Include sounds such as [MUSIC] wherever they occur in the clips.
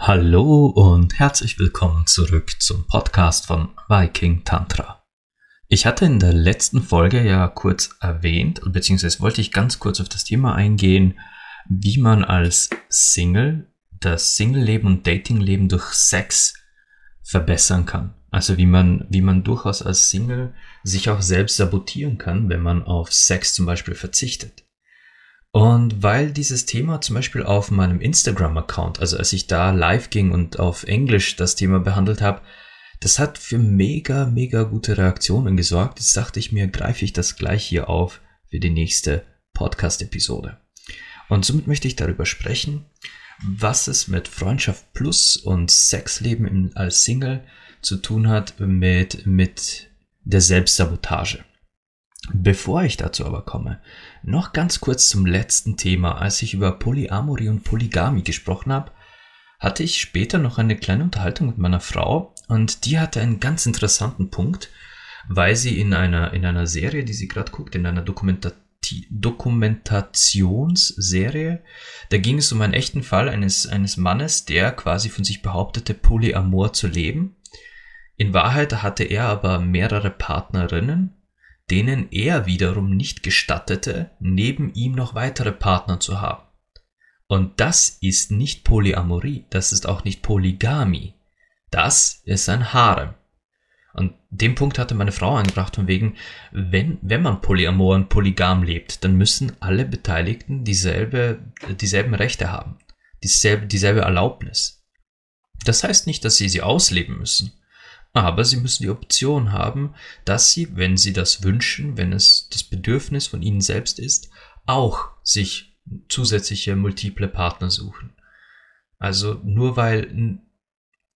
Hallo und herzlich willkommen zurück zum Podcast von Viking Tantra. Ich hatte in der letzten Folge ja kurz erwähnt, beziehungsweise wollte ich ganz kurz auf das Thema eingehen, wie man als Single das Single-Leben und Dating-Leben durch Sex verbessern kann. Also wie man, wie man durchaus als Single sich auch selbst sabotieren kann, wenn man auf Sex zum Beispiel verzichtet. Und weil dieses Thema zum Beispiel auf meinem Instagram-Account, also als ich da live ging und auf Englisch das Thema behandelt habe, das hat für mega, mega gute Reaktionen gesorgt. Jetzt dachte ich mir, greife ich das gleich hier auf für die nächste Podcast-Episode. Und somit möchte ich darüber sprechen, was es mit Freundschaft Plus und Sexleben als Single zu tun hat mit, mit der Selbstsabotage. Bevor ich dazu aber komme, noch ganz kurz zum letzten Thema. Als ich über Polyamorie und Polygamie gesprochen habe, hatte ich später noch eine kleine Unterhaltung mit meiner Frau und die hatte einen ganz interessanten Punkt, weil sie in einer, in einer Serie, die sie gerade guckt, in einer Dokumentation Dokumentationsserie. Da ging es um einen echten Fall eines, eines Mannes, der quasi von sich behauptete, Polyamor zu leben. In Wahrheit hatte er aber mehrere Partnerinnen denen er wiederum nicht gestattete, neben ihm noch weitere Partner zu haben. Und das ist nicht Polyamorie, das ist auch nicht Polygamie. Das ist ein Harem. Und den Punkt hatte meine Frau angebracht von wegen, wenn, wenn man polyamor und polygam lebt, dann müssen alle Beteiligten dieselbe, dieselben Rechte haben, dieselbe, dieselbe Erlaubnis. Das heißt nicht, dass sie sie ausleben müssen. Aber sie müssen die Option haben, dass sie, wenn sie das wünschen, wenn es das Bedürfnis von ihnen selbst ist, auch sich zusätzliche multiple Partner suchen. Also nur weil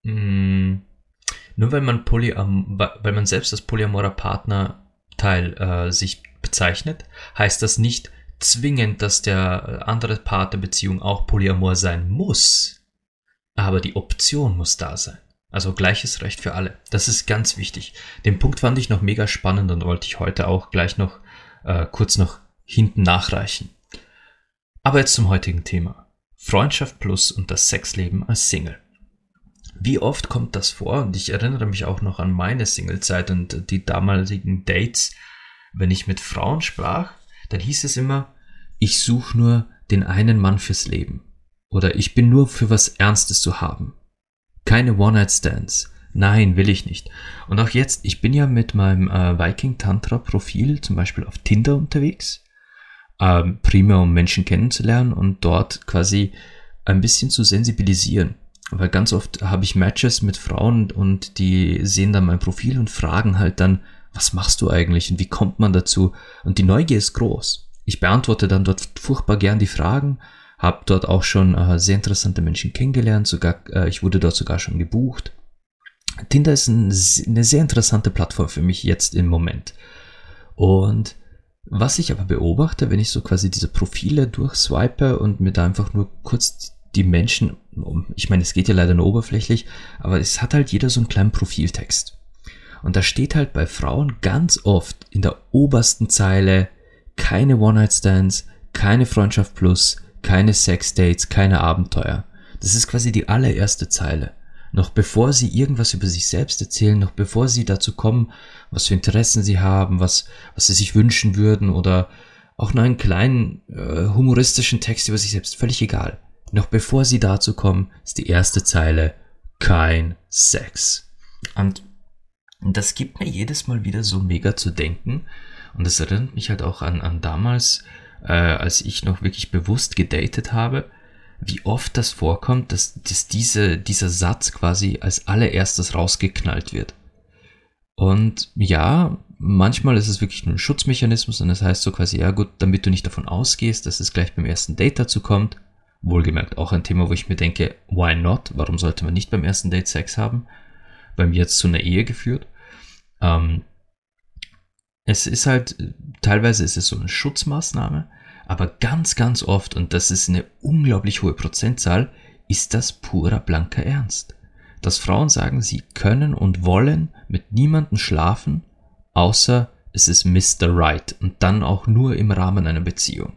mh, nur weil man Polyam weil man selbst als polyamorer Partnerteil äh, sich bezeichnet, heißt das nicht zwingend, dass der andere Part der Beziehung auch polyamor sein muss. Aber die Option muss da sein. Also gleiches Recht für alle. Das ist ganz wichtig. Den Punkt fand ich noch mega spannend und wollte ich heute auch gleich noch äh, kurz noch hinten nachreichen. Aber jetzt zum heutigen Thema. Freundschaft plus und das Sexleben als Single. Wie oft kommt das vor? Und ich erinnere mich auch noch an meine Singlezeit und die damaligen Dates. Wenn ich mit Frauen sprach, dann hieß es immer, ich suche nur den einen Mann fürs Leben. Oder ich bin nur für was Ernstes zu haben. Keine One-Night-Stands. Nein, will ich nicht. Und auch jetzt, ich bin ja mit meinem äh, Viking Tantra Profil zum Beispiel auf Tinder unterwegs, ähm, primär um Menschen kennenzulernen und dort quasi ein bisschen zu sensibilisieren. Weil ganz oft habe ich Matches mit Frauen und die sehen dann mein Profil und fragen halt dann, was machst du eigentlich und wie kommt man dazu? Und die Neugier ist groß. Ich beantworte dann dort furchtbar gern die Fragen habe dort auch schon äh, sehr interessante Menschen kennengelernt, sogar äh, ich wurde dort sogar schon gebucht. Tinder ist ein, eine sehr interessante Plattform für mich jetzt im Moment. Und was ich aber beobachte, wenn ich so quasi diese Profile durchswipe und mir da einfach nur kurz die Menschen, ich meine, es geht ja leider nur oberflächlich, aber es hat halt jeder so einen kleinen Profiltext. Und da steht halt bei Frauen ganz oft in der obersten Zeile keine One-Night-Stands, keine Freundschaft plus, keine Sexdates, keine Abenteuer. Das ist quasi die allererste Zeile. Noch bevor sie irgendwas über sich selbst erzählen, noch bevor sie dazu kommen, was für Interessen sie haben, was, was sie sich wünschen würden oder auch nur einen kleinen äh, humoristischen Text über sich selbst, völlig egal. Noch bevor sie dazu kommen, ist die erste Zeile kein Sex. Und das gibt mir jedes Mal wieder so mega zu denken. Und das erinnert mich halt auch an, an damals, äh, als ich noch wirklich bewusst gedatet habe, wie oft das vorkommt, dass, dass diese, dieser Satz quasi als allererstes rausgeknallt wird. Und ja, manchmal ist es wirklich nur ein Schutzmechanismus und das heißt so quasi, ja gut, damit du nicht davon ausgehst, dass es gleich beim ersten Date dazu kommt. Wohlgemerkt auch ein Thema, wo ich mir denke, why not? Warum sollte man nicht beim ersten Date Sex haben? Bei mir jetzt zu einer Ehe geführt. Ähm, es ist halt teilweise ist es so eine Schutzmaßnahme, aber ganz, ganz oft, und das ist eine unglaublich hohe Prozentzahl, ist das purer blanker Ernst. Dass Frauen sagen, sie können und wollen mit niemandem schlafen, außer es ist Mr. Right und dann auch nur im Rahmen einer Beziehung.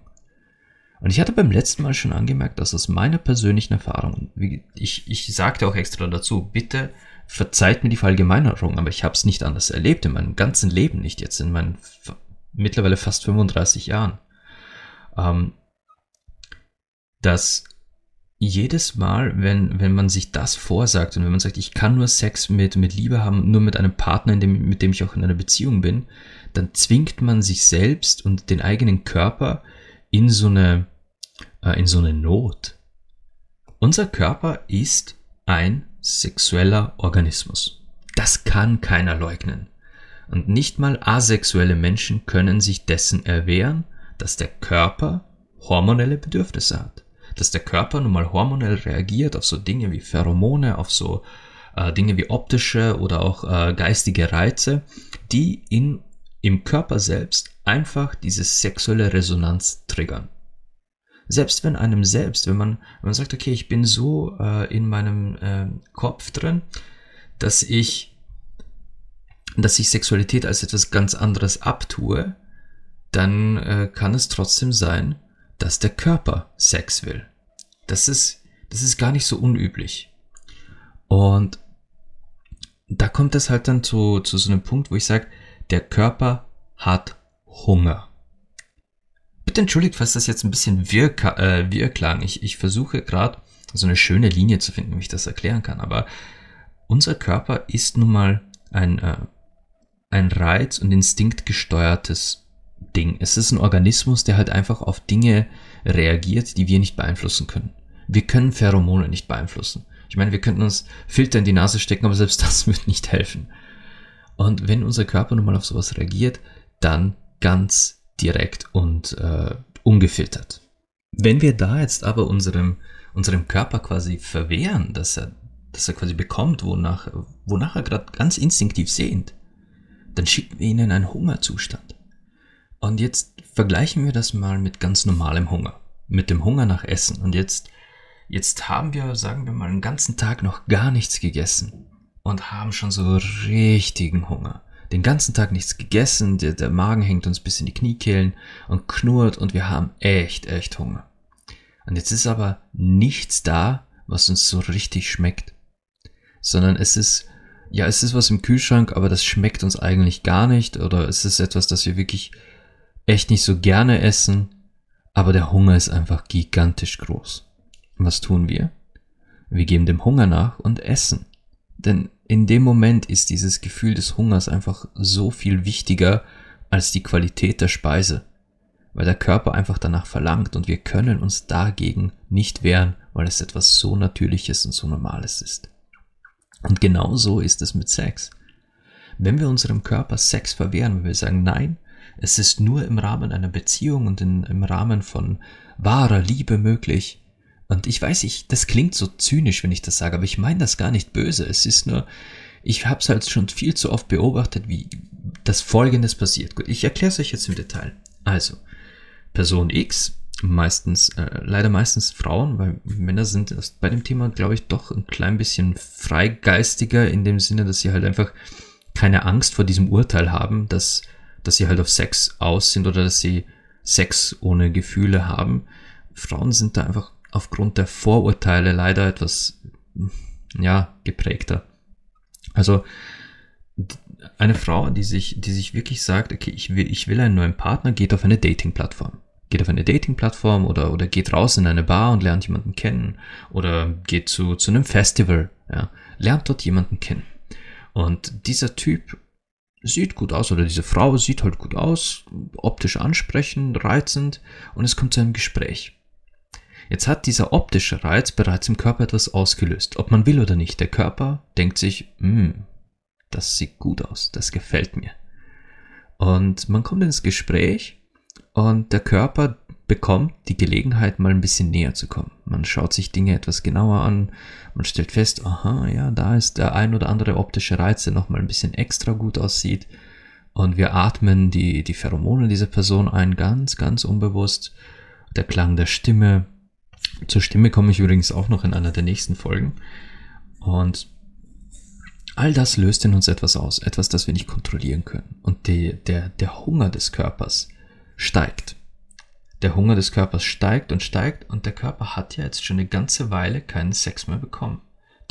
Und ich hatte beim letzten Mal schon angemerkt, dass aus meiner persönlichen Erfahrung, ich, ich sagte auch extra dazu, bitte verzeiht mir die Verallgemeinerung, aber ich habe es nicht anders erlebt in meinem ganzen Leben, nicht jetzt in meinen mittlerweile fast 35 Jahren, ähm, dass jedes Mal, wenn, wenn man sich das vorsagt und wenn man sagt, ich kann nur Sex mit, mit Liebe haben, nur mit einem Partner, dem, mit dem ich auch in einer Beziehung bin, dann zwingt man sich selbst und den eigenen Körper in so eine, äh, in so eine Not. Unser Körper ist ein sexueller Organismus. Das kann keiner leugnen. Und nicht mal asexuelle Menschen können sich dessen erwehren, dass der Körper hormonelle Bedürfnisse hat dass der Körper nun mal hormonell reagiert auf so Dinge wie Pheromone, auf so äh, Dinge wie optische oder auch äh, geistige Reize, die in, im Körper selbst einfach diese sexuelle Resonanz triggern. Selbst wenn einem selbst, wenn man, wenn man sagt, okay, ich bin so äh, in meinem äh, Kopf drin, dass ich, dass ich Sexualität als etwas ganz anderes abtue, dann äh, kann es trotzdem sein, dass der Körper Sex will. Das ist, das ist gar nicht so unüblich. Und da kommt es halt dann zu, zu so einem Punkt, wo ich sage, der Körper hat Hunger. Bitte entschuldigt, falls das jetzt ein bisschen wirr, äh, klang. Ich, ich versuche gerade so eine schöne Linie zu finden, wie ich das erklären kann. Aber unser Körper ist nun mal ein, äh, ein reiz- und instinktgesteuertes Ding. Es ist ein Organismus, der halt einfach auf Dinge reagiert, die wir nicht beeinflussen können. Wir können Pheromone nicht beeinflussen. Ich meine, wir könnten uns Filter in die Nase stecken, aber selbst das [LAUGHS] wird nicht helfen. Und wenn unser Körper nun mal auf sowas reagiert, dann ganz direkt und äh, ungefiltert. Wenn wir da jetzt aber unserem, unserem Körper quasi verwehren, dass er, dass er quasi bekommt, wonach, wonach er gerade ganz instinktiv sehnt, dann schicken wir ihn in einen Hungerzustand. Und jetzt vergleichen wir das mal mit ganz normalem Hunger. Mit dem Hunger nach Essen. Und jetzt, jetzt haben wir, sagen wir mal, einen ganzen Tag noch gar nichts gegessen. Und haben schon so richtigen Hunger. Den ganzen Tag nichts gegessen, der, der Magen hängt uns bis in die Kniekehlen und knurrt und wir haben echt, echt Hunger. Und jetzt ist aber nichts da, was uns so richtig schmeckt. Sondern es ist, ja, es ist was im Kühlschrank, aber das schmeckt uns eigentlich gar nicht. Oder es ist etwas, das wir wirklich echt nicht so gerne essen, aber der Hunger ist einfach gigantisch groß. Was tun wir? Wir geben dem Hunger nach und essen. Denn in dem Moment ist dieses Gefühl des Hungers einfach so viel wichtiger als die Qualität der Speise, weil der Körper einfach danach verlangt und wir können uns dagegen nicht wehren, weil es etwas so Natürliches und so Normales ist. Und genau so ist es mit Sex. Wenn wir unserem Körper Sex verwehren, wenn wir sagen, nein, es ist nur im Rahmen einer Beziehung und in, im Rahmen von wahrer Liebe möglich. Und ich weiß, ich, das klingt so zynisch, wenn ich das sage, aber ich meine das gar nicht böse. Es ist nur, ich habe es halt schon viel zu oft beobachtet, wie das Folgendes passiert. Gut, ich erkläre es euch jetzt im Detail. Also, Person X, meistens, äh, leider meistens Frauen, weil Männer sind bei dem Thema, glaube ich, doch ein klein bisschen freigeistiger in dem Sinne, dass sie halt einfach keine Angst vor diesem Urteil haben, dass dass sie halt auf Sex aus sind oder dass sie Sex ohne Gefühle haben. Frauen sind da einfach aufgrund der Vorurteile leider etwas, ja, geprägter. Also, eine Frau, die sich, die sich wirklich sagt, okay, ich will, ich will einen neuen Partner, geht auf eine Dating-Plattform. Geht auf eine Dating-Plattform oder, oder geht raus in eine Bar und lernt jemanden kennen. Oder geht zu, zu einem Festival, ja, lernt dort jemanden kennen. Und dieser Typ sieht gut aus oder diese Frau sieht halt gut aus, optisch ansprechend, reizend und es kommt zu einem Gespräch. Jetzt hat dieser optische Reiz bereits im Körper etwas ausgelöst, ob man will oder nicht. Der Körper denkt sich, hm, das sieht gut aus, das gefällt mir. Und man kommt ins Gespräch und der Körper bekommt die Gelegenheit, mal ein bisschen näher zu kommen. Man schaut sich Dinge etwas genauer an, man stellt fest, aha, ja, da ist der ein oder andere optische Reiz, der nochmal ein bisschen extra gut aussieht. und wir atmen die, die Pheromone dieser Person ein, ganz, ganz unbewusst. Der Klang der Stimme. Zur Stimme komme ich übrigens auch noch in einer der nächsten Folgen. Und all das löst in uns etwas aus, etwas, das wir nicht kontrollieren können. Und die, der, der Hunger des Körpers steigt. Der Hunger des Körpers steigt und steigt und der Körper hat ja jetzt schon eine ganze Weile keinen Sex mehr bekommen.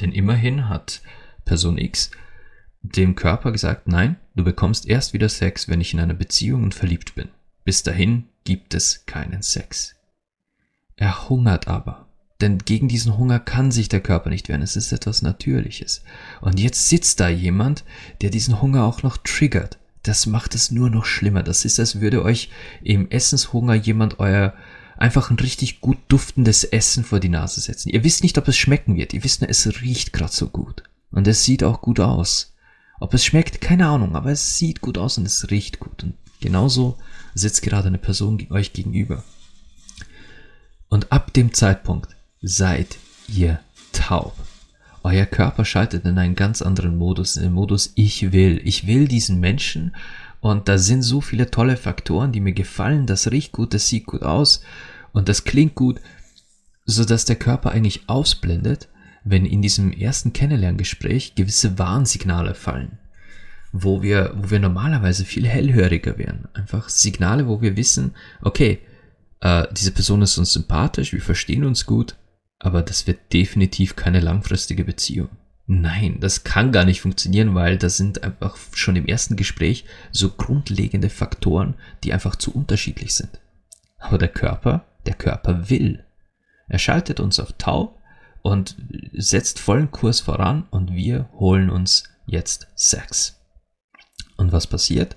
Denn immerhin hat Person X dem Körper gesagt, nein, du bekommst erst wieder Sex, wenn ich in einer Beziehung und verliebt bin. Bis dahin gibt es keinen Sex. Er hungert aber. Denn gegen diesen Hunger kann sich der Körper nicht wehren. Es ist etwas Natürliches. Und jetzt sitzt da jemand, der diesen Hunger auch noch triggert. Das macht es nur noch schlimmer. Das ist, als würde euch im Essenshunger jemand euer einfach ein richtig gut duftendes Essen vor die Nase setzen. Ihr wisst nicht, ob es schmecken wird. Ihr wisst nur, es riecht gerade so gut. Und es sieht auch gut aus. Ob es schmeckt, keine Ahnung, aber es sieht gut aus und es riecht gut. Und genauso sitzt gerade eine Person euch gegenüber. Und ab dem Zeitpunkt seid ihr taub. Euer Körper schaltet in einen ganz anderen Modus, in den Modus Ich will. Ich will diesen Menschen und da sind so viele tolle Faktoren, die mir gefallen. Das riecht gut, das sieht gut aus und das klingt gut, so dass der Körper eigentlich ausblendet, wenn in diesem ersten Kennenlerngespräch gewisse Warnsignale fallen, wo wir, wo wir normalerweise viel hellhöriger wären. Einfach Signale, wo wir wissen, okay, äh, diese Person ist uns sympathisch, wir verstehen uns gut, aber das wird definitiv keine langfristige Beziehung. Nein, das kann gar nicht funktionieren, weil das sind einfach schon im ersten Gespräch so grundlegende Faktoren, die einfach zu unterschiedlich sind. Aber der Körper, der Körper will. Er schaltet uns auf taub und setzt vollen Kurs voran und wir holen uns jetzt Sex. Und was passiert?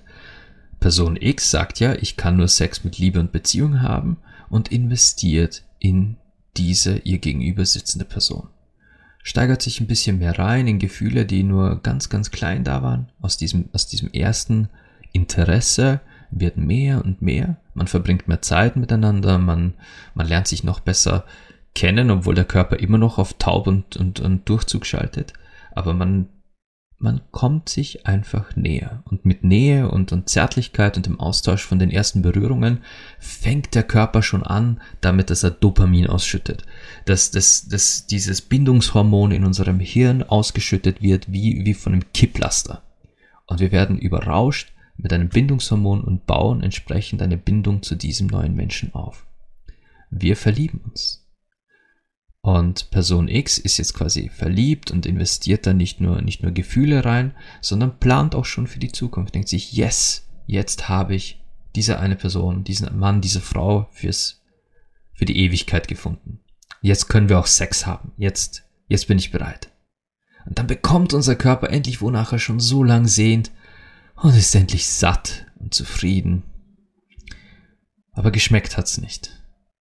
Person X sagt ja, ich kann nur Sex mit Liebe und Beziehung haben und investiert in diese ihr gegenüber sitzende Person. Steigert sich ein bisschen mehr rein in Gefühle, die nur ganz, ganz klein da waren. Aus diesem, aus diesem ersten Interesse wird mehr und mehr. Man verbringt mehr Zeit miteinander, man, man lernt sich noch besser kennen, obwohl der Körper immer noch auf Taub und, und, und Durchzug schaltet. Aber man, man kommt sich einfach näher. Und mit Nähe und, und Zärtlichkeit und dem Austausch von den ersten Berührungen fängt der Körper schon an, damit dass er Dopamin ausschüttet. Dass, dass, dass dieses Bindungshormon in unserem Hirn ausgeschüttet wird wie, wie von einem Kipplaster. Und wir werden überrauscht mit einem Bindungshormon und bauen entsprechend eine Bindung zu diesem neuen Menschen auf. Wir verlieben uns. Und Person X ist jetzt quasi verliebt und investiert da nicht nur, nicht nur Gefühle rein, sondern plant auch schon für die Zukunft. Denkt sich, yes, jetzt habe ich diese eine Person, diesen Mann, diese Frau fürs, für die Ewigkeit gefunden. Jetzt können wir auch Sex haben. Jetzt, jetzt bin ich bereit. Und dann bekommt unser Körper endlich, wonach er schon so lang sehnt, und ist endlich satt und zufrieden. Aber geschmeckt hat's nicht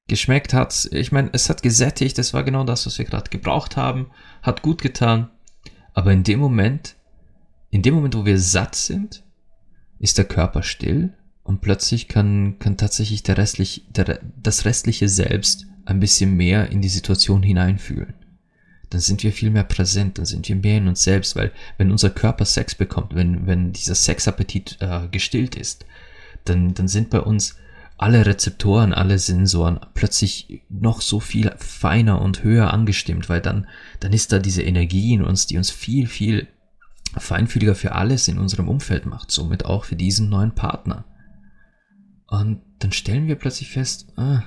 geschmeckt hat. Ich meine, es hat gesättigt, das war genau das, was wir gerade gebraucht haben, hat gut getan. Aber in dem Moment, in dem Moment, wo wir satt sind, ist der Körper still und plötzlich kann, kann tatsächlich der restlich, der, das restliche Selbst ein bisschen mehr in die Situation hineinfühlen. Dann sind wir viel mehr präsent, dann sind wir mehr in uns selbst, weil wenn unser Körper Sex bekommt, wenn, wenn dieser Sexappetit äh, gestillt ist, dann, dann sind bei uns alle Rezeptoren, alle Sensoren plötzlich noch so viel feiner und höher angestimmt, weil dann, dann ist da diese Energie in uns, die uns viel, viel feinfühliger für alles in unserem Umfeld macht, somit auch für diesen neuen Partner. Und dann stellen wir plötzlich fest, ah,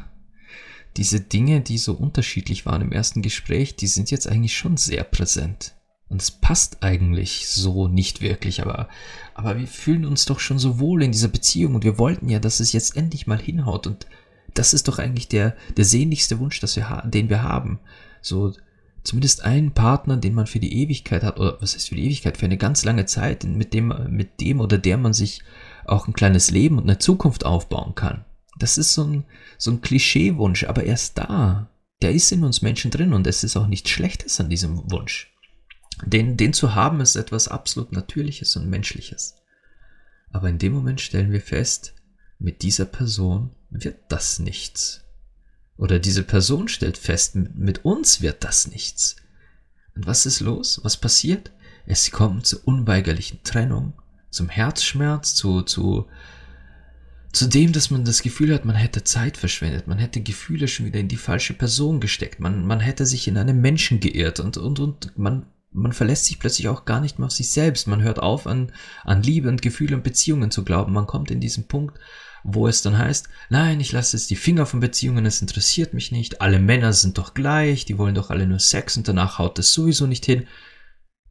diese Dinge, die so unterschiedlich waren im ersten Gespräch, die sind jetzt eigentlich schon sehr präsent. Und es passt eigentlich so nicht wirklich, aber, aber wir fühlen uns doch schon so wohl in dieser Beziehung und wir wollten ja, dass es jetzt endlich mal hinhaut und das ist doch eigentlich der, der sehnlichste Wunsch, dass wir, den wir haben. So, zumindest einen Partner, den man für die Ewigkeit hat, oder was heißt für die Ewigkeit, für eine ganz lange Zeit, mit dem, mit dem oder der man sich auch ein kleines Leben und eine Zukunft aufbauen kann. Das ist so ein, so ein Klischeewunsch, aber er ist da. Der ist in uns Menschen drin und es ist auch nichts Schlechtes an diesem Wunsch. Den, den zu haben ist etwas absolut Natürliches und Menschliches. Aber in dem Moment stellen wir fest, mit dieser Person wird das nichts. Oder diese Person stellt fest, mit uns wird das nichts. Und was ist los? Was passiert? Es kommt zur unweigerlichen Trennung, zum Herzschmerz, zu, zu, zu dem, dass man das Gefühl hat, man hätte Zeit verschwendet, man hätte Gefühle schon wieder in die falsche Person gesteckt, man, man hätte sich in einen Menschen geirrt und, und, und man, man verlässt sich plötzlich auch gar nicht mehr auf sich selbst, man hört auf an, an Liebe und Gefühle und Beziehungen zu glauben, man kommt in diesen Punkt, wo es dann heißt, nein, ich lasse jetzt die Finger von Beziehungen, es interessiert mich nicht, alle Männer sind doch gleich, die wollen doch alle nur Sex und danach haut es sowieso nicht hin.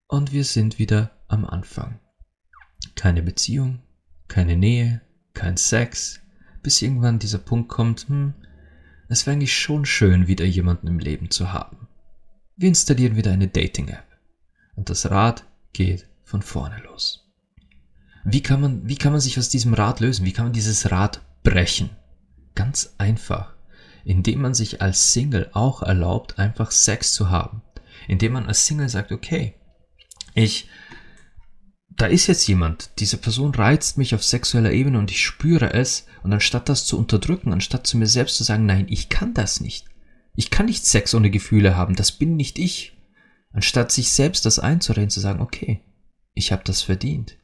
Und wir sind wieder am Anfang. Keine Beziehung, keine Nähe, kein Sex, bis irgendwann dieser Punkt kommt, hm, es wäre eigentlich schon schön, wieder jemanden im Leben zu haben. Wir installieren wieder eine Dating-App. Und das Rad geht von vorne los. Wie kann man, wie kann man sich aus diesem Rad lösen? Wie kann man dieses Rad brechen? Ganz einfach. Indem man sich als Single auch erlaubt, einfach Sex zu haben. Indem man als Single sagt, okay, ich, da ist jetzt jemand, diese Person reizt mich auf sexueller Ebene und ich spüre es und anstatt das zu unterdrücken, anstatt zu mir selbst zu sagen, nein, ich kann das nicht. Ich kann nicht Sex ohne Gefühle haben, das bin nicht ich. Anstatt sich selbst das einzureden, zu sagen, okay, ich habe das verdient.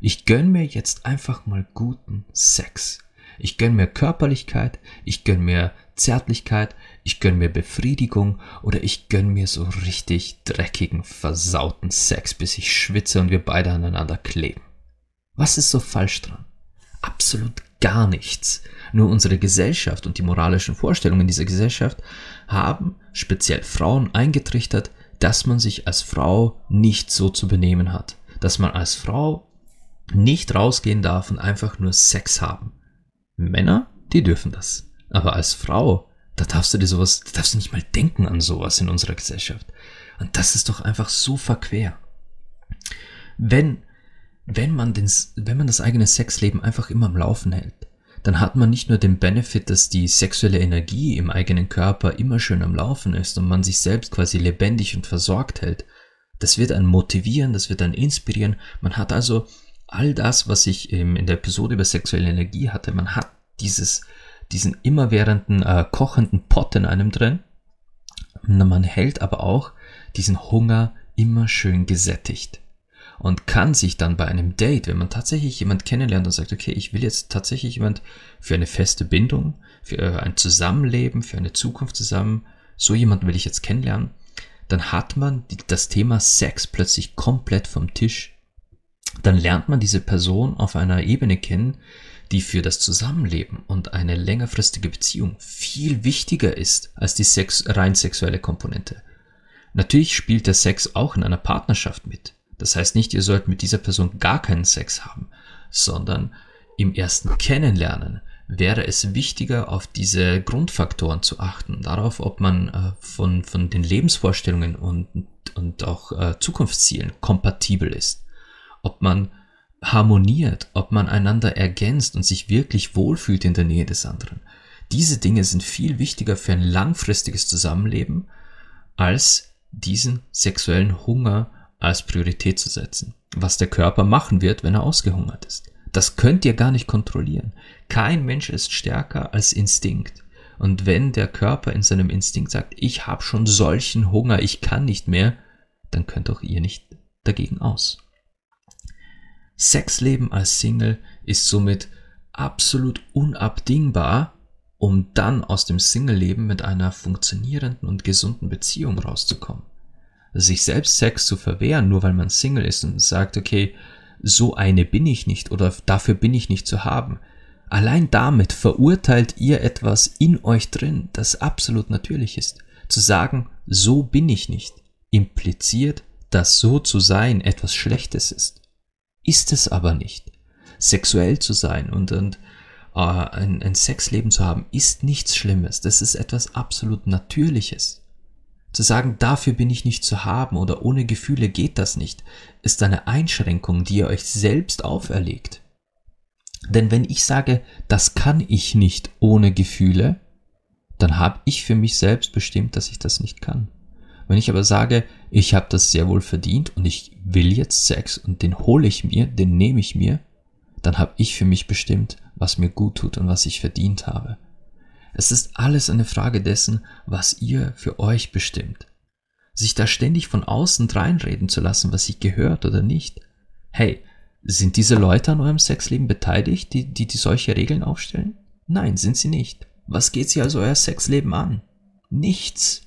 Ich gönn mir jetzt einfach mal guten Sex. Ich gönn mir Körperlichkeit, ich gönn mir Zärtlichkeit, ich gönn mir Befriedigung oder ich gönn mir so richtig dreckigen, versauten Sex, bis ich schwitze und wir beide aneinander kleben. Was ist so falsch dran? Absolut gar nichts. Nur unsere Gesellschaft und die moralischen Vorstellungen dieser Gesellschaft haben speziell Frauen eingetrichtert, dass man sich als Frau nicht so zu benehmen hat. Dass man als Frau nicht rausgehen darf und einfach nur Sex haben. Männer, die dürfen das. Aber als Frau, da darfst du dir sowas, da darfst du nicht mal denken an sowas in unserer Gesellschaft. Und das ist doch einfach so verquer. Wenn, wenn man den, wenn man das eigene Sexleben einfach immer am Laufen hält, dann hat man nicht nur den Benefit, dass die sexuelle Energie im eigenen Körper immer schön am Laufen ist und man sich selbst quasi lebendig und versorgt hält. Das wird einen motivieren, das wird einen inspirieren. Man hat also all das, was ich in der Episode über sexuelle Energie hatte, man hat dieses, diesen immerwährenden äh, kochenden Pot in einem drin. Man hält aber auch diesen Hunger immer schön gesättigt und kann sich dann bei einem Date, wenn man tatsächlich jemand kennenlernt und sagt, okay, ich will jetzt tatsächlich jemand für eine feste Bindung, für äh, ein Zusammenleben, für eine Zukunft zusammen, so jemanden will ich jetzt kennenlernen, dann hat man das Thema Sex plötzlich komplett vom Tisch dann lernt man diese Person auf einer Ebene kennen, die für das Zusammenleben und eine längerfristige Beziehung viel wichtiger ist als die Sex rein sexuelle Komponente. Natürlich spielt der Sex auch in einer Partnerschaft mit. Das heißt nicht, ihr sollt mit dieser Person gar keinen Sex haben, sondern im ersten Kennenlernen wäre es wichtiger, auf diese Grundfaktoren zu achten, darauf, ob man äh, von, von den Lebensvorstellungen und, und auch äh, Zukunftszielen kompatibel ist ob man harmoniert, ob man einander ergänzt und sich wirklich wohlfühlt in der Nähe des anderen. Diese Dinge sind viel wichtiger für ein langfristiges Zusammenleben, als diesen sexuellen Hunger als Priorität zu setzen. Was der Körper machen wird, wenn er ausgehungert ist. Das könnt ihr gar nicht kontrollieren. Kein Mensch ist stärker als Instinkt. Und wenn der Körper in seinem Instinkt sagt, ich habe schon solchen Hunger, ich kann nicht mehr, dann könnt auch ihr nicht dagegen aus. Sexleben als Single ist somit absolut unabdingbar, um dann aus dem Single-Leben mit einer funktionierenden und gesunden Beziehung rauszukommen. Sich selbst Sex zu verwehren, nur weil man Single ist und sagt, okay, so eine bin ich nicht oder dafür bin ich nicht zu haben. Allein damit verurteilt ihr etwas in euch drin, das absolut natürlich ist. Zu sagen, so bin ich nicht, impliziert, dass so zu sein etwas Schlechtes ist ist es aber nicht. Sexuell zu sein und, und äh, ein, ein Sexleben zu haben, ist nichts Schlimmes. Das ist etwas absolut Natürliches. Zu sagen, dafür bin ich nicht zu haben oder ohne Gefühle geht das nicht, ist eine Einschränkung, die ihr euch selbst auferlegt. Denn wenn ich sage, das kann ich nicht ohne Gefühle, dann habe ich für mich selbst bestimmt, dass ich das nicht kann. Wenn ich aber sage, ich habe das sehr wohl verdient und ich will jetzt Sex und den hole ich mir, den nehme ich mir, dann habe ich für mich bestimmt, was mir gut tut und was ich verdient habe. Es ist alles eine Frage dessen, was ihr für euch bestimmt. Sich da ständig von außen reinreden zu lassen, was sich gehört oder nicht. Hey, Sind diese Leute an eurem Sexleben beteiligt, die, die, die solche Regeln aufstellen? Nein, sind sie nicht. Was geht sie also euer Sexleben an? Nichts.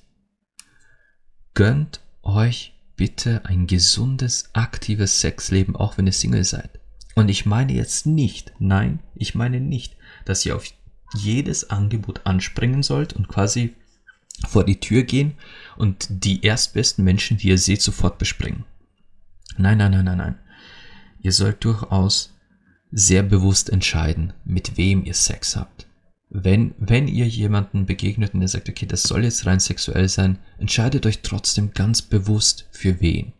Gönnt euch bitte ein gesundes, aktives Sexleben, auch wenn ihr Single seid. Und ich meine jetzt nicht, nein, ich meine nicht, dass ihr auf jedes Angebot anspringen sollt und quasi vor die Tür gehen und die erstbesten Menschen, die ihr seht, sofort bespringen. Nein, nein, nein, nein, nein. Ihr sollt durchaus sehr bewusst entscheiden, mit wem ihr Sex habt. Wenn, wenn ihr jemanden begegnet und ihr sagt, okay, das soll jetzt rein sexuell sein, entscheidet euch trotzdem ganz bewusst für wen.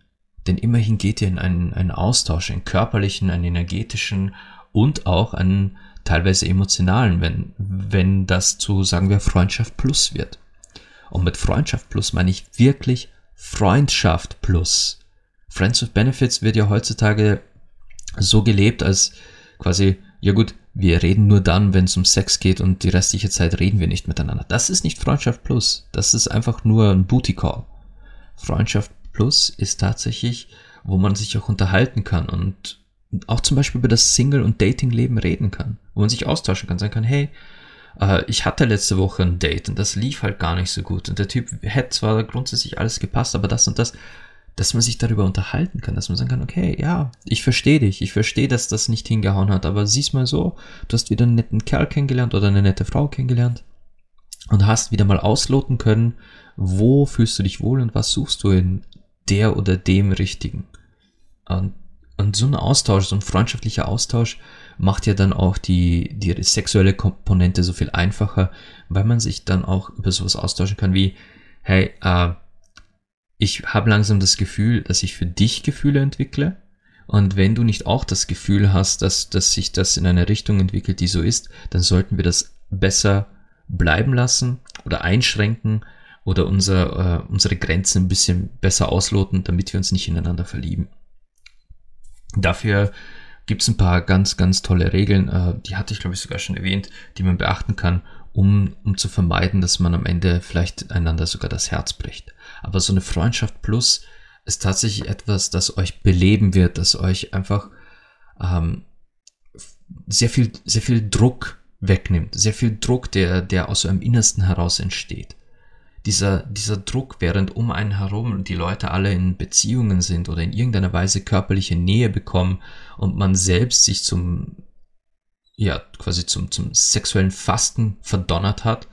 Denn immerhin geht ihr in einen, einen Austausch, einen körperlichen, einen energetischen und auch einen teilweise emotionalen, wenn, wenn das zu, sagen wir, Freundschaft plus wird. Und mit Freundschaft plus meine ich wirklich Freundschaft plus. Friends with Benefits wird ja heutzutage so gelebt, als quasi, ja gut, wir reden nur dann, wenn es um Sex geht und die restliche Zeit reden wir nicht miteinander. Das ist nicht Freundschaft plus. Das ist einfach nur ein Booty Call. Freundschaft plus ist tatsächlich, wo man sich auch unterhalten kann und auch zum Beispiel über das Single- und Dating-Leben reden kann. Wo man sich austauschen kann, sagen kann, hey, äh, ich hatte letzte Woche ein Date und das lief halt gar nicht so gut. Und der Typ hätte zwar grundsätzlich alles gepasst, aber das und das, dass man sich darüber unterhalten kann, dass man sagen kann, okay, ja, ich verstehe dich, ich verstehe, dass das nicht hingehauen hat, aber sieh's mal so, du hast wieder einen netten Kerl kennengelernt oder eine nette Frau kennengelernt und hast wieder mal ausloten können, wo fühlst du dich wohl und was suchst du in der oder dem Richtigen. Und, und so ein Austausch, so ein freundschaftlicher Austausch macht ja dann auch die, die sexuelle Komponente so viel einfacher, weil man sich dann auch über sowas austauschen kann wie, hey, äh, ich habe langsam das Gefühl, dass ich für dich Gefühle entwickle. Und wenn du nicht auch das Gefühl hast, dass, dass sich das in eine Richtung entwickelt, die so ist, dann sollten wir das besser bleiben lassen oder einschränken oder unser, äh, unsere Grenzen ein bisschen besser ausloten, damit wir uns nicht ineinander verlieben. Dafür gibt es ein paar ganz, ganz tolle Regeln, äh, die hatte ich glaube ich sogar schon erwähnt, die man beachten kann, um, um zu vermeiden, dass man am Ende vielleicht einander sogar das Herz bricht. Aber so eine Freundschaft plus ist tatsächlich etwas, das euch beleben wird, das euch einfach ähm, sehr viel, sehr viel Druck wegnimmt, sehr viel Druck, der, der aus eurem Innersten heraus entsteht. Dieser, dieser Druck, während um einen herum die Leute alle in Beziehungen sind oder in irgendeiner Weise körperliche Nähe bekommen und man selbst sich zum, ja, quasi zum, zum sexuellen Fasten verdonnert hat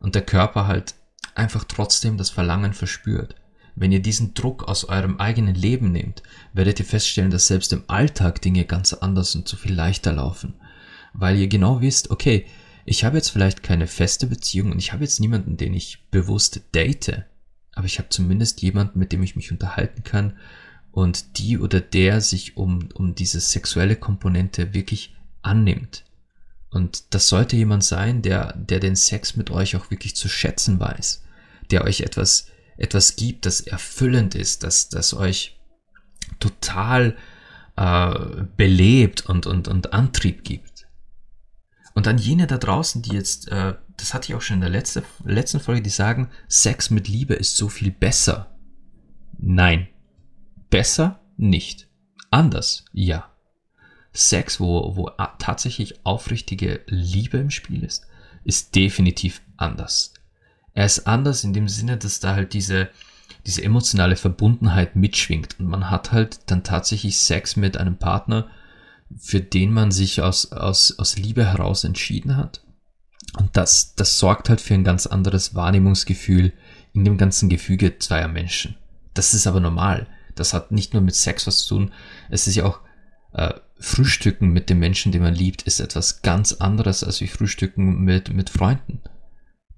und der Körper halt einfach trotzdem das Verlangen verspürt. Wenn ihr diesen Druck aus eurem eigenen Leben nehmt, werdet ihr feststellen, dass selbst im Alltag Dinge ganz anders und so viel leichter laufen. Weil ihr genau wisst, okay, ich habe jetzt vielleicht keine feste Beziehung und ich habe jetzt niemanden, den ich bewusst date, aber ich habe zumindest jemanden, mit dem ich mich unterhalten kann und die oder der sich um, um diese sexuelle Komponente wirklich annimmt. Und das sollte jemand sein, der, der den Sex mit euch auch wirklich zu schätzen weiß der euch etwas, etwas gibt, das erfüllend ist, das, das euch total äh, belebt und, und, und Antrieb gibt. Und an jene da draußen, die jetzt, äh, das hatte ich auch schon in der letzte, letzten Folge, die sagen, Sex mit Liebe ist so viel besser. Nein. Besser nicht. Anders, ja. Sex, wo, wo tatsächlich aufrichtige Liebe im Spiel ist, ist definitiv anders. Er ist anders in dem Sinne, dass da halt diese, diese emotionale Verbundenheit mitschwingt und man hat halt dann tatsächlich Sex mit einem Partner, für den man sich aus, aus, aus Liebe heraus entschieden hat. Und das, das sorgt halt für ein ganz anderes Wahrnehmungsgefühl in dem ganzen Gefüge zweier Menschen. Das ist aber normal. Das hat nicht nur mit Sex was zu tun. Es ist ja auch äh, Frühstücken mit dem Menschen, den man liebt, ist etwas ganz anderes als wie Frühstücken mit, mit Freunden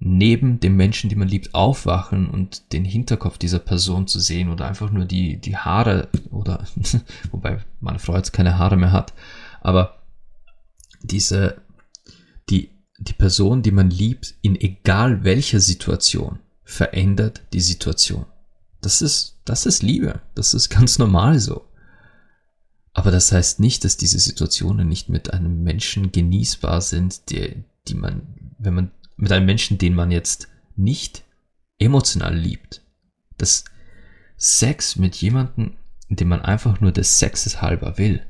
neben dem Menschen, die man liebt, aufwachen und den Hinterkopf dieser Person zu sehen oder einfach nur die, die Haare oder, [LAUGHS] wobei meine Frau jetzt keine Haare mehr hat, aber diese, die, die Person, die man liebt, in egal welcher Situation, verändert die Situation. Das ist, das ist Liebe. Das ist ganz normal so. Aber das heißt nicht, dass diese Situationen nicht mit einem Menschen genießbar sind, die, die man, wenn man mit einem Menschen, den man jetzt nicht emotional liebt. Das Sex mit jemandem, den man einfach nur des Sexes halber will,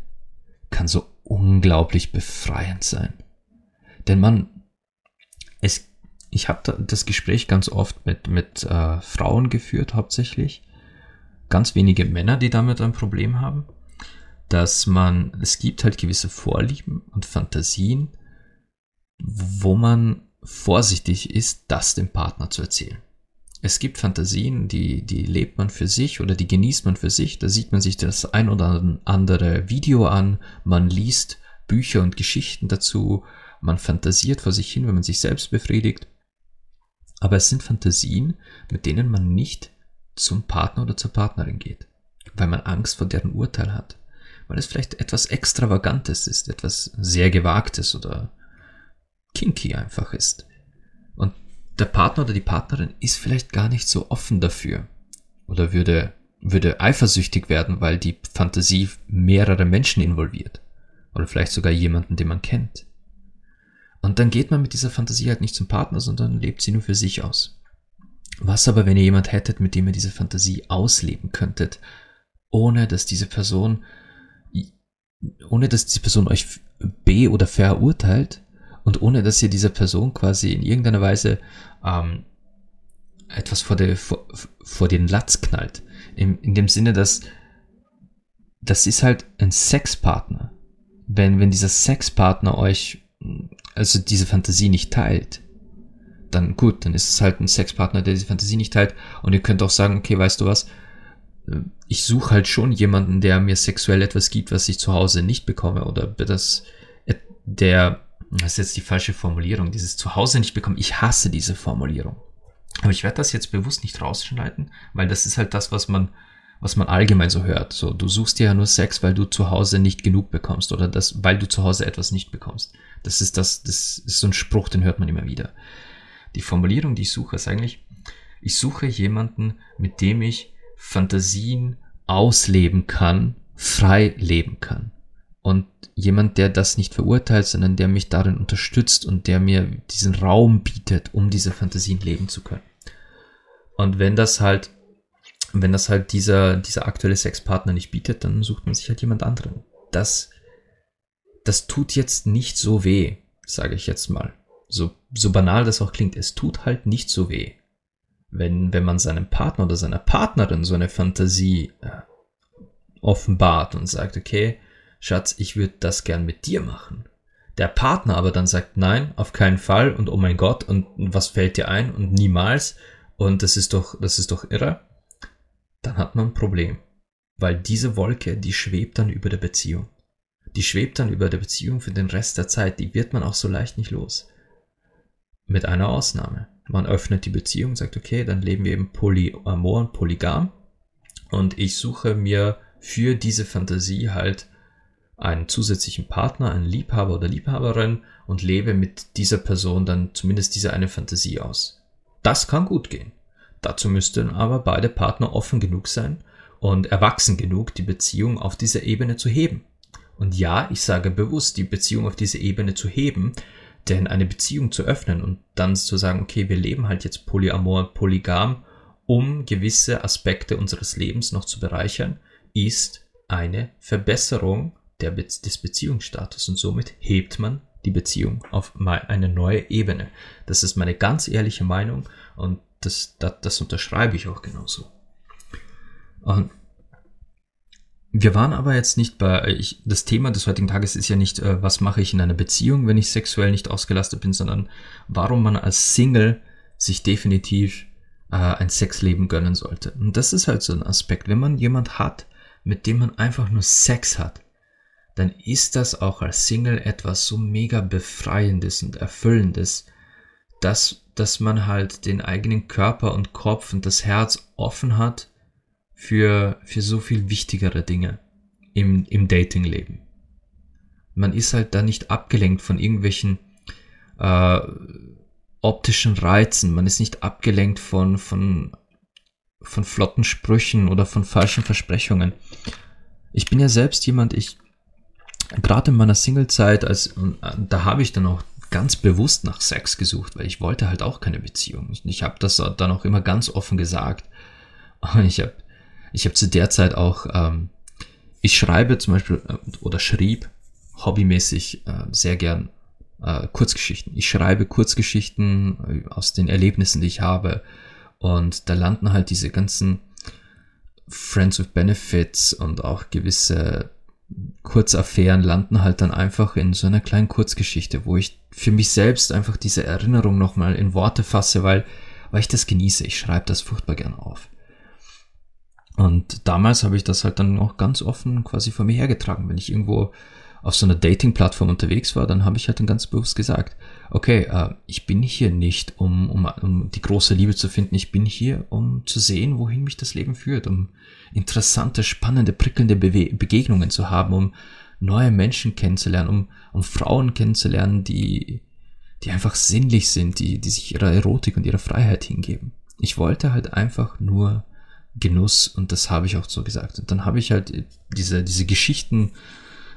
kann so unglaublich befreiend sein. Denn man, es, ich habe das Gespräch ganz oft mit, mit äh, Frauen geführt, hauptsächlich. Ganz wenige Männer, die damit ein Problem haben. Dass man, es gibt halt gewisse Vorlieben und Fantasien, wo man vorsichtig ist, das dem Partner zu erzählen. Es gibt Fantasien, die, die lebt man für sich oder die genießt man für sich. Da sieht man sich das ein oder andere Video an, man liest Bücher und Geschichten dazu, man fantasiert vor sich hin, wenn man sich selbst befriedigt. Aber es sind Fantasien, mit denen man nicht zum Partner oder zur Partnerin geht, weil man Angst vor deren Urteil hat, weil es vielleicht etwas Extravagantes ist, etwas sehr Gewagtes oder kinky einfach ist. Und der Partner oder die Partnerin ist vielleicht gar nicht so offen dafür oder würde, würde eifersüchtig werden, weil die Fantasie mehrere Menschen involviert oder vielleicht sogar jemanden, den man kennt. Und dann geht man mit dieser Fantasie halt nicht zum Partner, sondern lebt sie nur für sich aus. Was aber, wenn ihr jemand hättet, mit dem ihr diese Fantasie ausleben könntet, ohne dass diese Person, ohne dass diese Person euch be- oder verurteilt und ohne dass ihr dieser Person quasi in irgendeiner Weise ähm, etwas vor, der, vor, vor den Latz knallt. In, in dem Sinne, dass das ist halt ein Sexpartner. Wenn, wenn dieser Sexpartner euch also diese Fantasie nicht teilt, dann gut, dann ist es halt ein Sexpartner, der diese Fantasie nicht teilt. Und ihr könnt auch sagen, okay, weißt du was, ich suche halt schon jemanden, der mir sexuell etwas gibt, was ich zu Hause nicht bekomme. Oder das, der, das ist jetzt die falsche Formulierung, dieses Zuhause nicht bekommen. Ich hasse diese Formulierung. Aber ich werde das jetzt bewusst nicht rausschneiden, weil das ist halt das, was man was man allgemein so hört. So, du suchst dir ja nur Sex, weil du zu Hause nicht genug bekommst oder das, weil du zu Hause etwas nicht bekommst. Das ist das, das ist so ein Spruch, den hört man immer wieder. Die Formulierung, die ich suche, ist eigentlich, ich suche jemanden, mit dem ich Fantasien ausleben kann, frei leben kann. Und jemand, der das nicht verurteilt, sondern der mich darin unterstützt und der mir diesen Raum bietet, um diese Fantasien leben zu können. Und wenn das halt wenn das halt dieser, dieser aktuelle Sexpartner nicht bietet, dann sucht man sich halt jemand anderen. Das, das tut jetzt nicht so weh, sage ich jetzt mal. So, so banal das auch klingt, es tut halt nicht so weh. Wenn, wenn man seinem Partner oder seiner Partnerin so eine Fantasie äh, offenbart und sagt, okay, Schatz, ich würde das gern mit dir machen. Der Partner aber dann sagt, nein, auf keinen Fall und oh mein Gott und was fällt dir ein und niemals und das ist doch, das ist doch irre dann hat man ein Problem. Weil diese Wolke, die schwebt dann über der Beziehung. Die schwebt dann über der Beziehung für den Rest der Zeit. Die wird man auch so leicht nicht los. Mit einer Ausnahme. Man öffnet die Beziehung, sagt, okay, dann leben wir eben polyamor und polygam. Und ich suche mir für diese Fantasie halt einen zusätzlichen Partner, einen Liebhaber oder Liebhaberin und lebe mit dieser Person dann zumindest diese eine Fantasie aus. Das kann gut gehen. Dazu müssten aber beide Partner offen genug sein und erwachsen genug, die Beziehung auf dieser Ebene zu heben. Und ja, ich sage bewusst, die Beziehung auf diese Ebene zu heben, denn eine Beziehung zu öffnen und dann zu sagen, okay, wir leben halt jetzt polyamor, polygam, um gewisse Aspekte unseres Lebens noch zu bereichern, ist eine Verbesserung der Be des Beziehungsstatus und somit hebt man die Beziehung auf eine neue Ebene. Das ist meine ganz ehrliche Meinung und das, das, das unterschreibe ich auch genauso. Und wir waren aber jetzt nicht bei, ich, das Thema des heutigen Tages ist ja nicht, äh, was mache ich in einer Beziehung, wenn ich sexuell nicht ausgelastet bin, sondern warum man als Single sich definitiv äh, ein Sexleben gönnen sollte. Und das ist halt so ein Aspekt. Wenn man jemand hat, mit dem man einfach nur Sex hat, dann ist das auch als Single etwas so mega befreiendes und erfüllendes, dass dass man halt den eigenen Körper und Kopf und das Herz offen hat für, für so viel wichtigere Dinge im, im Datingleben. Man ist halt da nicht abgelenkt von irgendwelchen äh, optischen Reizen. Man ist nicht abgelenkt von, von, von flotten Sprüchen oder von falschen Versprechungen. Ich bin ja selbst jemand, ich, gerade in meiner Singlezeit, als, da habe ich dann auch ganz bewusst nach Sex gesucht, weil ich wollte halt auch keine Beziehung. Ich habe das dann auch immer ganz offen gesagt. Ich habe ich hab zu der Zeit auch, ähm, ich schreibe zum Beispiel äh, oder schrieb hobbymäßig äh, sehr gern äh, Kurzgeschichten. Ich schreibe Kurzgeschichten äh, aus den Erlebnissen, die ich habe. Und da landen halt diese ganzen Friends with Benefits und auch gewisse Kurzaffären landen halt dann einfach in so einer kleinen Kurzgeschichte, wo ich für mich selbst einfach diese Erinnerung nochmal in Worte fasse, weil, weil ich das genieße. Ich schreibe das furchtbar gern auf. Und damals habe ich das halt dann auch ganz offen quasi vor mir hergetragen. Wenn ich irgendwo auf so einer Dating-Plattform unterwegs war, dann habe ich halt dann ganz bewusst gesagt, okay, äh, ich bin hier nicht, um, um, um die große Liebe zu finden, ich bin hier, um zu sehen, wohin mich das Leben führt, um interessante, spannende, prickelnde Bewe Begegnungen zu haben, um neue Menschen kennenzulernen, um, um Frauen kennenzulernen, die, die einfach sinnlich sind, die, die sich ihrer Erotik und ihrer Freiheit hingeben. Ich wollte halt einfach nur Genuss und das habe ich auch so gesagt. Und dann habe ich halt diese, diese Geschichten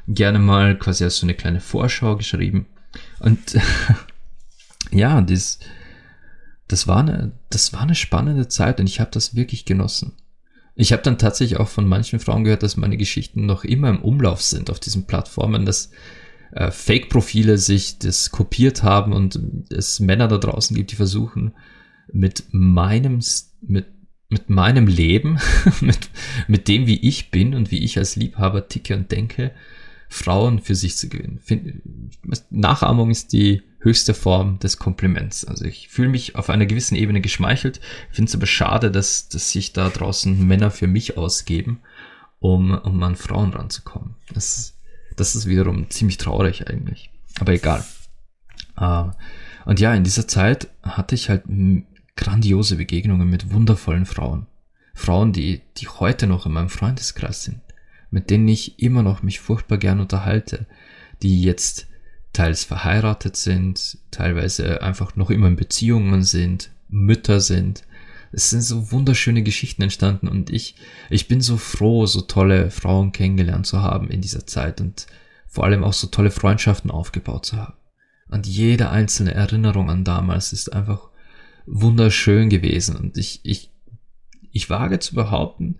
gerne mal quasi als so eine kleine Vorschau geschrieben. Und [LAUGHS] ja, das, das, war eine, das war eine spannende Zeit und ich habe das wirklich genossen. Ich habe dann tatsächlich auch von manchen Frauen gehört, dass meine Geschichten noch immer im Umlauf sind auf diesen Plattformen, dass äh, Fake-Profile sich das kopiert haben und es Männer da draußen gibt, die versuchen, mit meinem, mit, mit meinem Leben, [LAUGHS] mit, mit dem, wie ich bin und wie ich als Liebhaber ticke und denke, Frauen für sich zu gewinnen. Nachahmung ist die höchste Form des Kompliments. Also ich fühle mich auf einer gewissen Ebene geschmeichelt, finde es aber schade, dass, dass sich da draußen Männer für mich ausgeben, um, um an Frauen ranzukommen. Das, das ist wiederum ziemlich traurig eigentlich. Aber egal. Uh, und ja, in dieser Zeit hatte ich halt grandiose Begegnungen mit wundervollen Frauen. Frauen, die, die heute noch in meinem Freundeskreis sind mit denen ich immer noch mich furchtbar gern unterhalte, die jetzt teils verheiratet sind, teilweise einfach noch immer in Beziehungen sind, Mütter sind. Es sind so wunderschöne Geschichten entstanden und ich, ich bin so froh, so tolle Frauen kennengelernt zu haben in dieser Zeit und vor allem auch so tolle Freundschaften aufgebaut zu haben. Und jede einzelne Erinnerung an damals ist einfach wunderschön gewesen und ich, ich, ich wage zu behaupten,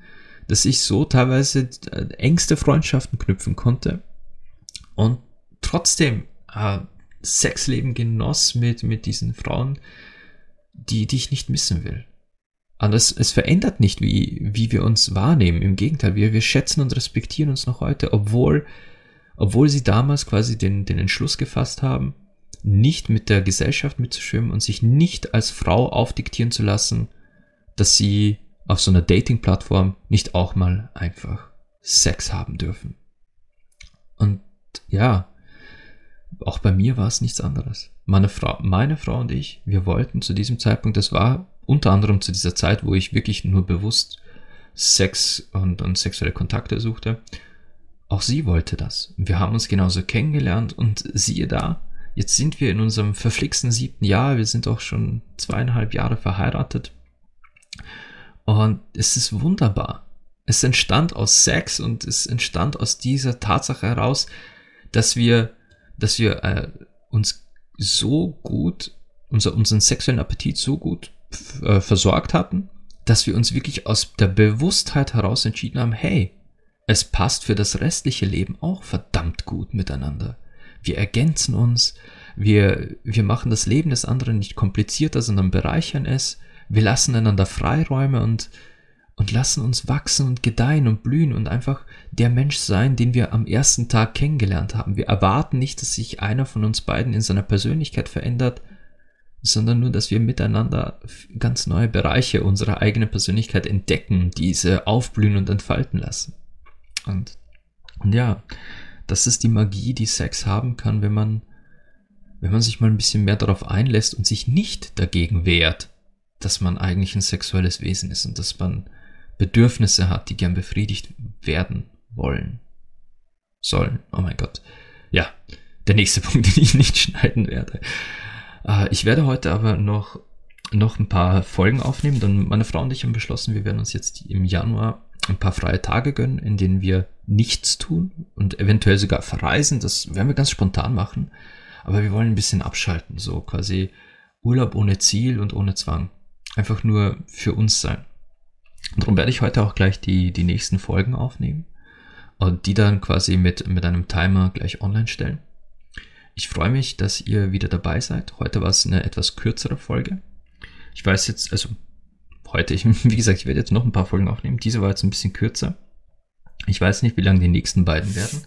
dass ich so teilweise äh, engste Freundschaften knüpfen konnte und trotzdem äh, Sexleben genoss mit, mit diesen Frauen, die, die ich nicht missen will. Und es, es verändert nicht, wie, wie wir uns wahrnehmen. Im Gegenteil, wir, wir schätzen und respektieren uns noch heute, obwohl, obwohl sie damals quasi den, den Entschluss gefasst haben, nicht mit der Gesellschaft mitzuschwimmen und sich nicht als Frau aufdiktieren zu lassen, dass sie auf so einer Dating-Plattform nicht auch mal einfach Sex haben dürfen. Und ja, auch bei mir war es nichts anderes. Meine Frau, meine Frau und ich, wir wollten zu diesem Zeitpunkt, das war unter anderem zu dieser Zeit, wo ich wirklich nur bewusst Sex und, und sexuelle Kontakte suchte. Auch sie wollte das. Wir haben uns genauso kennengelernt und siehe da, jetzt sind wir in unserem verflixten siebten Jahr, wir sind auch schon zweieinhalb Jahre verheiratet und es ist wunderbar. Es entstand aus Sex und es entstand aus dieser Tatsache heraus, dass wir, dass wir äh, uns so gut, unser, unseren sexuellen Appetit so gut äh, versorgt hatten, dass wir uns wirklich aus der Bewusstheit heraus entschieden haben, hey, es passt für das restliche Leben auch verdammt gut miteinander. Wir ergänzen uns, wir, wir machen das Leben des anderen nicht komplizierter, sondern bereichern es wir lassen einander Freiräume und, und lassen uns wachsen und gedeihen und blühen und einfach der Mensch sein, den wir am ersten Tag kennengelernt haben. Wir erwarten nicht, dass sich einer von uns beiden in seiner Persönlichkeit verändert, sondern nur, dass wir miteinander ganz neue Bereiche unserer eigenen Persönlichkeit entdecken, diese aufblühen und entfalten lassen. Und, und ja, das ist die Magie, die Sex haben kann, wenn man, wenn man sich mal ein bisschen mehr darauf einlässt und sich nicht dagegen wehrt, dass man eigentlich ein sexuelles Wesen ist und dass man Bedürfnisse hat, die gern befriedigt werden wollen. Sollen. Oh mein Gott. Ja, der nächste [LAUGHS] Punkt, den ich nicht schneiden werde. Äh, ich werde heute aber noch, noch ein paar Folgen aufnehmen, denn meine Frau und ich haben beschlossen, wir werden uns jetzt im Januar ein paar freie Tage gönnen, in denen wir nichts tun und eventuell sogar verreisen. Das werden wir ganz spontan machen. Aber wir wollen ein bisschen abschalten, so quasi Urlaub ohne Ziel und ohne Zwang einfach nur für uns sein. Und darum werde ich heute auch gleich die, die nächsten Folgen aufnehmen. und die dann quasi mit, mit einem Timer gleich online stellen. Ich freue mich, dass ihr wieder dabei seid. Heute war es eine etwas kürzere Folge. Ich weiß jetzt, also heute, ich, [LAUGHS] wie gesagt, ich werde jetzt noch ein paar Folgen aufnehmen. Diese war jetzt ein bisschen kürzer. Ich weiß nicht, wie lange die nächsten beiden werden.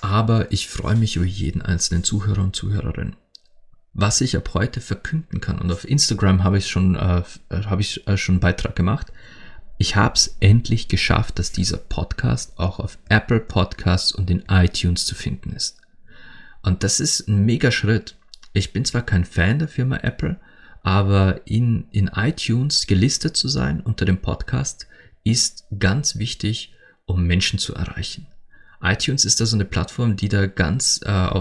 Aber ich freue mich über jeden einzelnen Zuhörer und Zuhörerin. Was ich ab heute verkünden kann, und auf Instagram habe ich schon, äh, habe ich äh, schon einen Beitrag gemacht. Ich habe es endlich geschafft, dass dieser Podcast auch auf Apple Podcasts und in iTunes zu finden ist. Und das ist ein mega Schritt. Ich bin zwar kein Fan der Firma Apple, aber in, in iTunes gelistet zu sein unter dem Podcast ist ganz wichtig, um Menschen zu erreichen. iTunes ist da so eine Plattform, die da ganz, äh,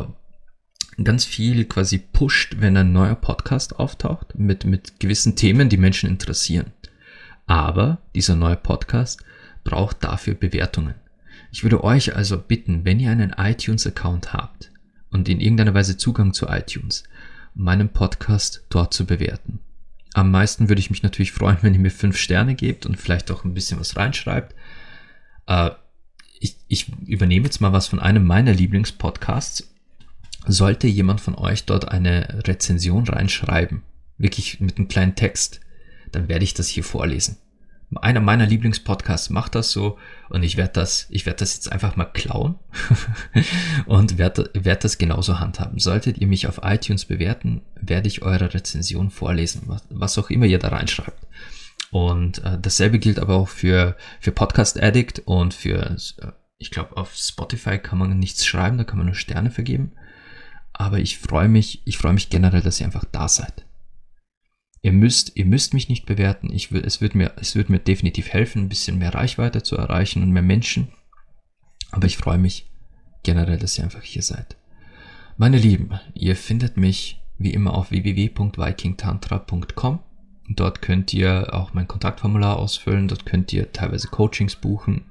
ganz viel quasi pusht, wenn ein neuer Podcast auftaucht mit, mit gewissen Themen, die Menschen interessieren. Aber dieser neue Podcast braucht dafür Bewertungen. Ich würde euch also bitten, wenn ihr einen iTunes-Account habt, und in irgendeiner Weise Zugang zu iTunes, meinen Podcast dort zu bewerten. Am meisten würde ich mich natürlich freuen, [LAUGHS] wenn ihr mir fünf Sterne gebt und vielleicht auch ein bisschen was reinschreibt. Äh, ich, ich übernehme jetzt mal was von einem meiner Lieblingspodcasts. Sollte jemand von euch dort eine Rezension reinschreiben, wirklich mit einem kleinen Text, dann werde ich das hier vorlesen einer meiner Lieblingspodcasts macht das so und ich werde das, ich werde das jetzt einfach mal klauen [LAUGHS] und werde, werde das genauso handhaben. Solltet ihr mich auf iTunes bewerten, werde ich eure Rezension vorlesen, was, was auch immer ihr da reinschreibt. Und äh, dasselbe gilt aber auch für, für Podcast Addict und für, äh, ich glaube, auf Spotify kann man nichts schreiben, da kann man nur Sterne vergeben. Aber ich freue mich, ich freue mich generell, dass ihr einfach da seid. Ihr müsst, ihr müsst mich nicht bewerten. Ich will, es wird mir, es wird mir definitiv helfen, ein bisschen mehr Reichweite zu erreichen und mehr Menschen. Aber ich freue mich generell, dass ihr einfach hier seid. Meine Lieben, ihr findet mich wie immer auf www.vikingtantra.com. Dort könnt ihr auch mein Kontaktformular ausfüllen. Dort könnt ihr teilweise Coachings buchen.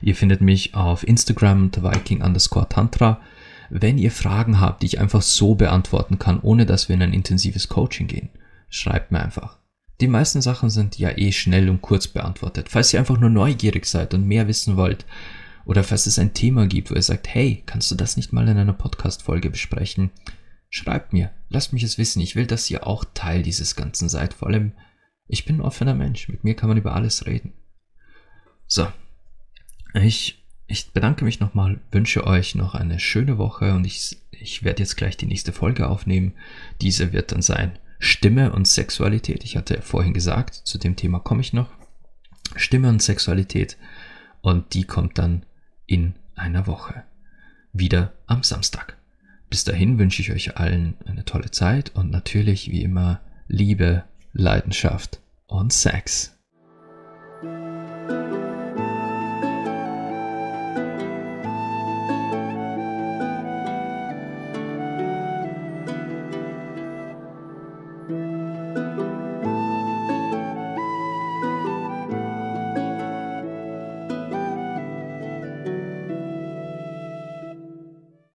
Ihr findet mich auf Instagram unter Viking underscore Tantra. Wenn ihr Fragen habt, die ich einfach so beantworten kann, ohne dass wir in ein intensives Coaching gehen, schreibt mir einfach. Die meisten Sachen sind ja eh schnell und kurz beantwortet. Falls ihr einfach nur neugierig seid und mehr wissen wollt, oder falls es ein Thema gibt, wo ihr sagt, hey, kannst du das nicht mal in einer Podcast-Folge besprechen? Schreibt mir, lasst mich es wissen. Ich will, dass ihr auch Teil dieses Ganzen seid. Vor allem, ich bin ein offener Mensch. Mit mir kann man über alles reden. So. Ich, ich bedanke mich nochmal, wünsche euch noch eine schöne Woche und ich, ich werde jetzt gleich die nächste Folge aufnehmen. Diese wird dann sein Stimme und Sexualität. Ich hatte vorhin gesagt, zu dem Thema komme ich noch. Stimme und Sexualität. Und die kommt dann in einer Woche. Wieder am Samstag. Bis dahin wünsche ich euch allen eine tolle Zeit und natürlich wie immer Liebe, Leidenschaft und Sex.